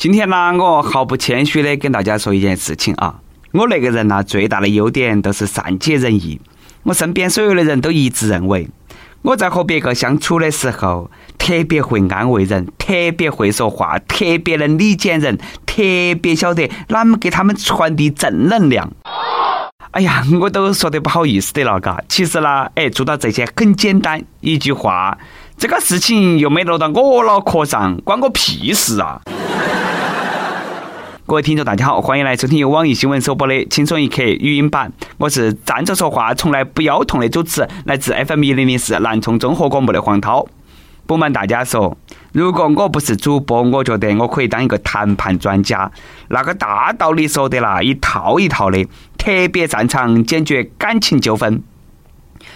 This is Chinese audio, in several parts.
今天呢，我毫不谦虚的跟大家说一件事情啊，我那个人呢，最大的优点都是善解人意。我身边所有的人都一致认为，我在和别个相处的时候，特别会安慰人，特别会说话，特别能理解人，特别晓得啷么给他们传递正能量。哎呀，我都说得不好意思的了，嘎。其实呢，哎，做到这些很简单，一句话，这个事情又没落到我脑壳上，关我屁事啊！各位听众，大家好，欢迎来收听由网易新闻首播的《轻松一刻》语音版。我是站着说话从来不腰痛的主持，来自 FM 一零零四南充综合广播的黄涛。不瞒大家说，如果我不是主播，我觉得我可以当一个谈判专家。那个大道理说的啦，一套一套的，特别擅长解决感情纠纷。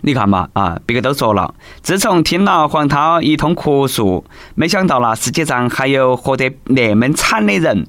你看嘛，啊，别个都说了，自从听了黄涛一通哭诉，没想到啦，世界上还有活得那么惨的人。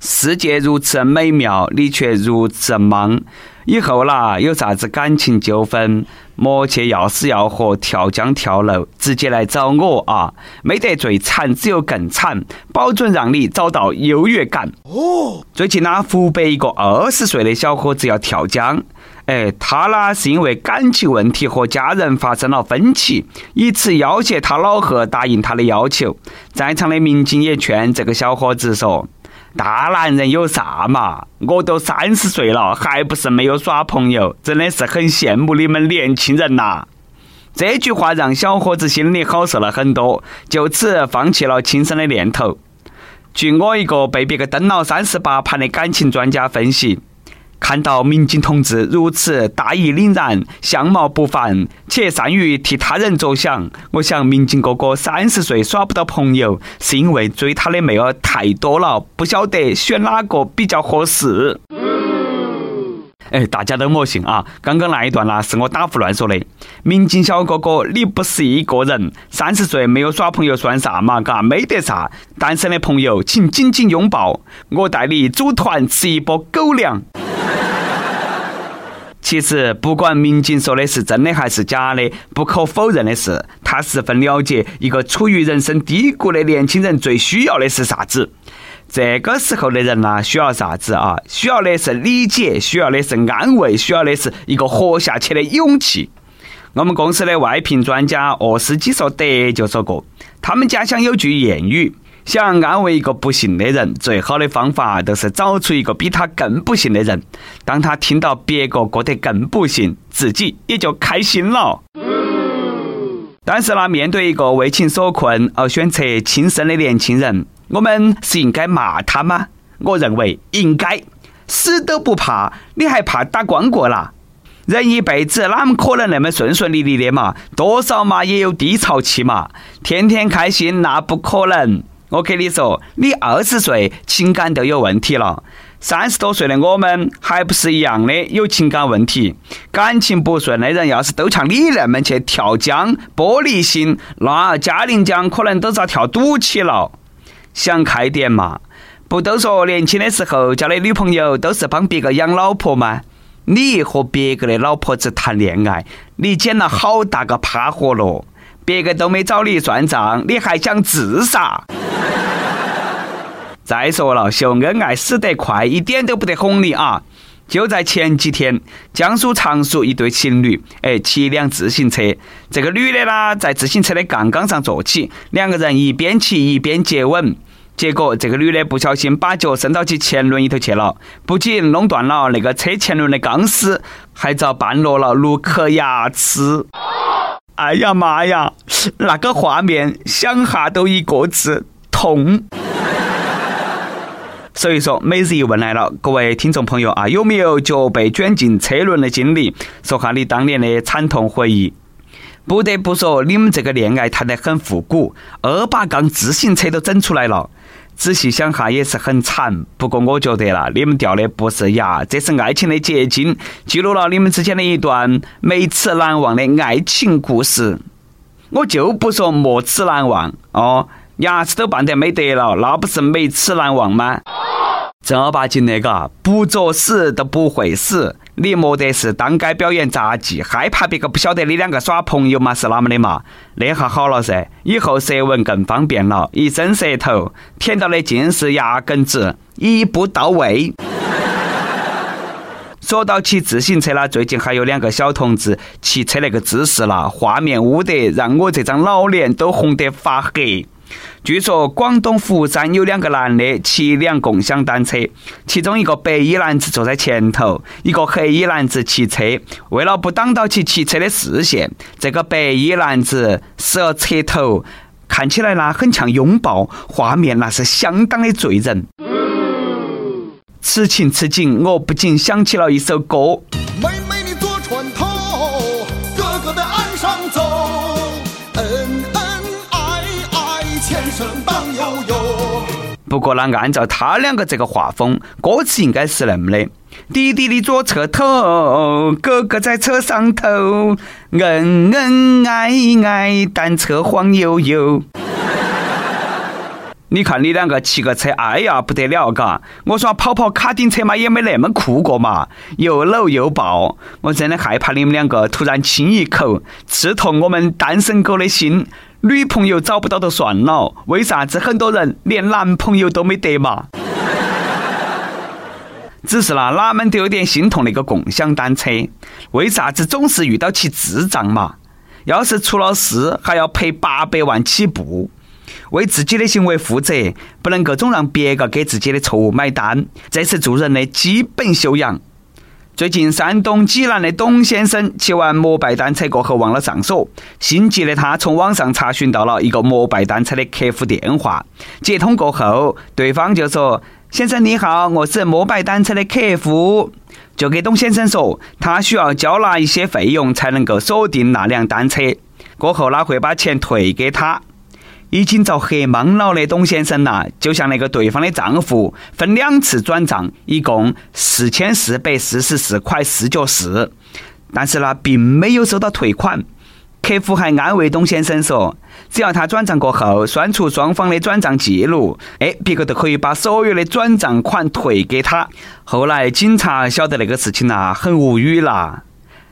世界如此美妙，你却如此忙。以后啦，有啥子感情纠纷，莫去要死要活、跳江跳楼，直接来找我啊！没得最惨，只有更惨，保准让你找到优越感。哦，最近呢，湖北一个二十岁的小伙子要跳江，哎，他呢是因为感情问题和家人发生了分歧，以此要挟他老贺答应他的要求。在场的民警也劝这个小伙子说。大男人有啥嘛？我都三十岁了，还不是没有耍朋友，真的是很羡慕你们年轻人呐。这句话让小伙子心里好受了很多，就此放弃了轻生的念头。据我一个被别个登了三十八盘的感情专家分析。看到民警同志如此大义凛然、相貌不凡，且善于替他人着想，我想民警哥哥三十岁耍不到朋友，是因为追他的妹儿太多了，不晓得选哪个比较合适。哎，大家都莫信啊！刚刚那一段呢，是我打胡乱说的。民警小哥哥，你不是一个人，三十岁没有耍朋友算啥嘛？嘎，没得啥。单身的朋友，请紧紧拥抱，我带你组团吃一波狗粮。其实，不管民警说的是真的还是假的，不可否认的是，他十分了解一个处于人生低谷的年轻人最需要的是啥子。这个时候的人呢，需要啥子啊？需要的是理解，需要的是安慰，需要的是一个活下去的勇气。我们公司的外聘专家鄂斯基说德就说过，他们家乡有句谚语。想安慰一个不幸的人，最好的方法都是找出一个比他更不幸的人。当他听到别个过得更不幸，自己也就开心了。但是呢，面对一个为情所困而选择轻生的年轻人，我们是应该骂他吗？我认为应该。死都不怕，你还怕打光棍啦？人一辈子哪么可能那么顺顺利利的嘛？多少嘛也有低潮期嘛。天天开心那不可能。我跟你说，你二十岁情感都有问题了，三十多岁的我们还不是一样的有情感问题？感情不顺的人，要是都像你那么去跳江、玻璃心，那嘉陵江可能都遭跳堵起了。想开点嘛！不都说年轻的时候交的女朋友都是帮别个养老婆吗？你和别个的老婆子谈恋爱，你捡了好大个趴活咯！别个都没找你算账，你还想自杀？再说了，秀恩爱死得快，一点都不得哄你啊！就在前几天，江苏常熟一对情侣，哎，骑一辆自行车，这个女的呢，在自行车的杠杠上坐起，两个人一边骑一边接吻，结果这个女的不小心把脚伸到其前轮里头去了，不仅弄断了那个车前轮的钢丝，还遭绊落了六颗牙齿。哎呀妈呀，那个画面想哈都一个字：痛。所以说，每日一问来了，各位听众朋友啊，有没有脚被卷进车轮的经历？说下你当年的惨痛回忆。不得不说，你们这个恋爱谈得很复古，二八杠自行车都整出来了。仔细想哈，也是很惨。不过我觉得啦，你们掉的不是牙，这是爱情的结晶，记录了你们之间的一段没齿难忘的爱情故事。我就不说没齿难忘哦，牙齿都绊得没得了，那不是没齿难忘吗？正儿八经的嘎，不作死都不会死。你莫得是当街表演杂技，害怕别个不晓得你两个耍朋友嘛？是哪么的嘛？那下好了噻，以后舌吻更方便了，一伸舌头，舔到的尽是牙根子，一步到位。说到骑自行车啦，最近还有两个小同志骑车那个姿势啦，画面污得让我这张老脸都红得发黑。据说广东佛山有两个男的骑辆共享单车，其中一个白衣男子坐在前头，一个黑衣男子骑车。为了不挡到其骑车的视线，这个白衣男子时侧头，看起来呢很像拥抱，画面那是相当的醉人。此情此景，我不禁想起了一首歌。不过呢，按照他两个这个画风，歌词应该是那么的：弟弟的左侧头，哥哥在车上头，恩恩爱爱，单车晃悠悠。你看你两个骑个车，哎呀不得了，嘎！我耍跑跑卡丁车嘛，也没那么酷过嘛，又搂又抱，我真的害怕你们两个突然亲一口，刺痛我们单身狗的心。女朋友找不到就算了，为啥子很多人连男朋友都没得嘛？只是啦，哪们都有点心痛那个共享单车，为啥子总是遇到起智障嘛？要是出了事，还要赔八百万起步。为自己的行为负责，不能够总让别个给自己的错误买单，这是做人的基本修养。最近，山东济南的董先生骑完摩拜单车过后忘了上锁，心急的他从网上查询到了一个摩拜单车的客服电话。接通过后，对方就说：“先生你好，我是摩拜单车的客服。”就给董先生说，他需要交纳一些费用才能够锁定那辆单车，过后他会把钱退给他。已经遭黑懵了的董先生呐，就向那个对方的账户分两次转账，一共四千四百四十四块四角四，但是呢，并没有收到退款。客服还安慰董先生说，只要他转账过后，删除双方的转账记录，哎，别个都可以把所有的转账款退给他。后来警察晓得那个事情呐，很无语啦。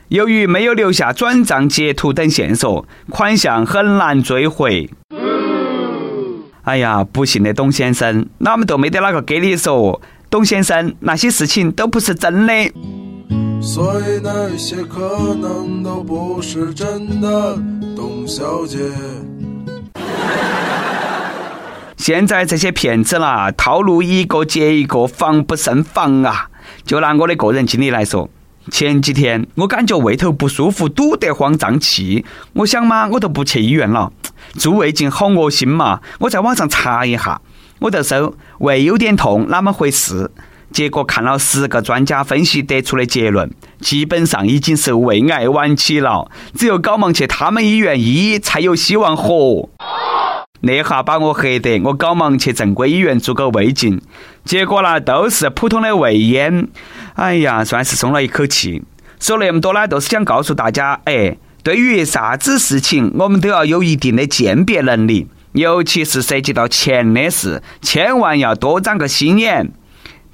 由于没有留下转账截图等线索，款项很难追回。哎呀，不行的董先生，哪们都没得哪个给你说，董先生那些事情都不是真的。所以那些可能都不是真的，董小姐。现在这些骗子啦，套路一个接一个，防不胜防啊！就拿我的个人经历来说，前几天我感觉胃头不舒服，堵得慌，胀气，我想嘛，我都不去医院了。做胃镜好恶心嘛！我在网上查一下，我就搜胃有点痛，哪么回事？结果看了十个专家分析得出的结论，基本上已经是胃癌晚期了，只有赶忙去他们医院医才有希望活。那下把我吓得，我赶忙去正规医院做个胃镜，结果呢都是普通的胃炎。哎呀，算是松了一口气。说那么多呢，都是想告诉大家，哎。对于啥子事情，我们都要有一定的鉴别能力，尤其是涉及到钱的事，千万要多长个心眼。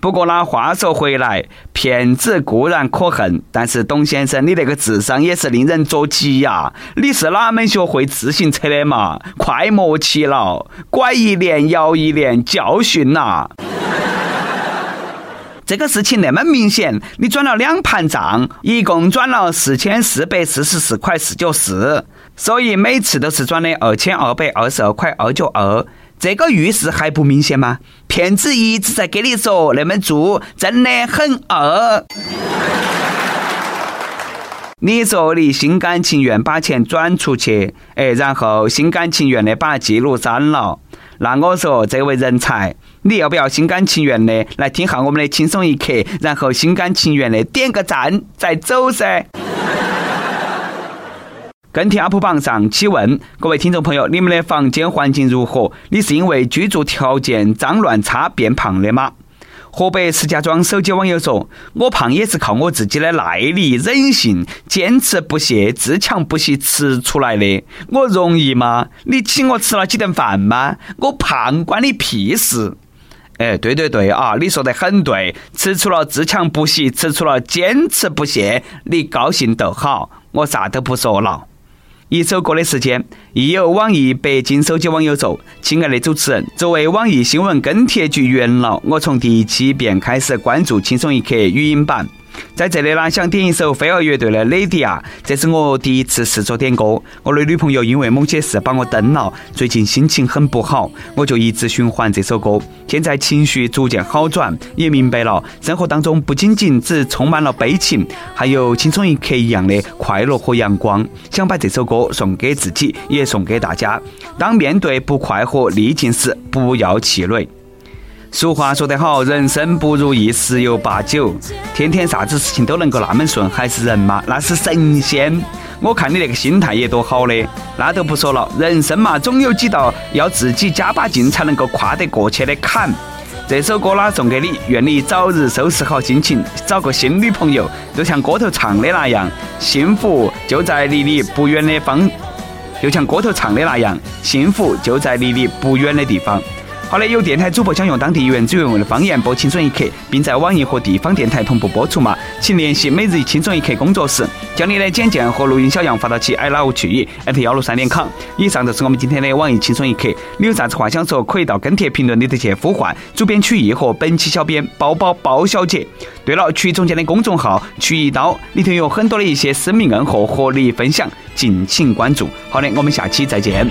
不过呢，话说回来，骗子固然可恨，但是董先生，你那个智商也是令人着急呀！你是哪门学会自行车的嘛？快莫骑了，拐一年摇一年，教训呐！这个事情那么明显，你转了两盘账，一共转了四千四百四十四块四角四，所以每次都是转的二千二百二十二块二角二。这个预示还不明显吗？骗子一直在给你说那么做真的很二。你说你心甘情愿把钱转出去，哎，然后心甘情愿的把记录删了。那我说，这位人才，你要不要心甘情愿的来听下我们的轻松一刻，然后心甘情愿的点个赞再走噻？跟帖 UP 榜上，起问各位听众朋友，你们的房间环境如何？你是因为居住条件脏乱差变胖的吗？河北石家庄手机网友说：“我胖也是靠我自己的耐力、忍性、坚持不懈、自强不息吃出来的。我容易吗？你请我吃了几顿饭吗？我胖关你屁事！哎，对对对啊，你说得很对，吃出了自强不息，吃出了坚持不懈，你高兴就好，我啥都不说了。一首歌的时间，亦有网易北京手机网友说：“亲爱的主持人，作为网易新闻跟帖局元老，我从第一期便开始关注《轻松一刻》语音版。”在这里呢，想点一首飞儿乐队的《雷迪亚》，这是我第一次试着点歌。我的女朋友因为某些事把我蹬了，最近心情很不好，我就一直循环这首歌。现在情绪逐渐好转，也明白了生活当中不仅仅只充满了悲情，还有轻松一刻一样的快乐和阳光。想把这首歌送给自己，也送给大家。当面对不快和逆境时，不要气馁。俗话说得好，人生不如意十有八九。天天啥子事情都能够那么顺，还是人吗？那是神仙。我看你那个心态也多好的。那都不说了，人生嘛，总有几道要自己加把劲才能够跨得过去的坎。这首歌呢，送给你，愿你早日收拾好心情，找个新女朋友。就像歌头唱的那样，幸福就在离你不远的方。就像歌头唱的那样，幸福就在离你不远的地方。好的，有电台主播想用当地原汁原味的方言播《青春一刻》，并在网易和地方电台同步播出吗？请联系每日青春一刻工作室，将你的简介和录音小样发到其 i love 去语幺六三点 com。以上就是我们今天的网易青春一刻。你有啥子话想说，可以到跟帖评论里头去呼唤主编曲艺和本期小编包包包小姐。对了，曲总监的公众号曲一刀里头有很多的一些生命硬货和你分享，敬请关注。好的，我们下期再见。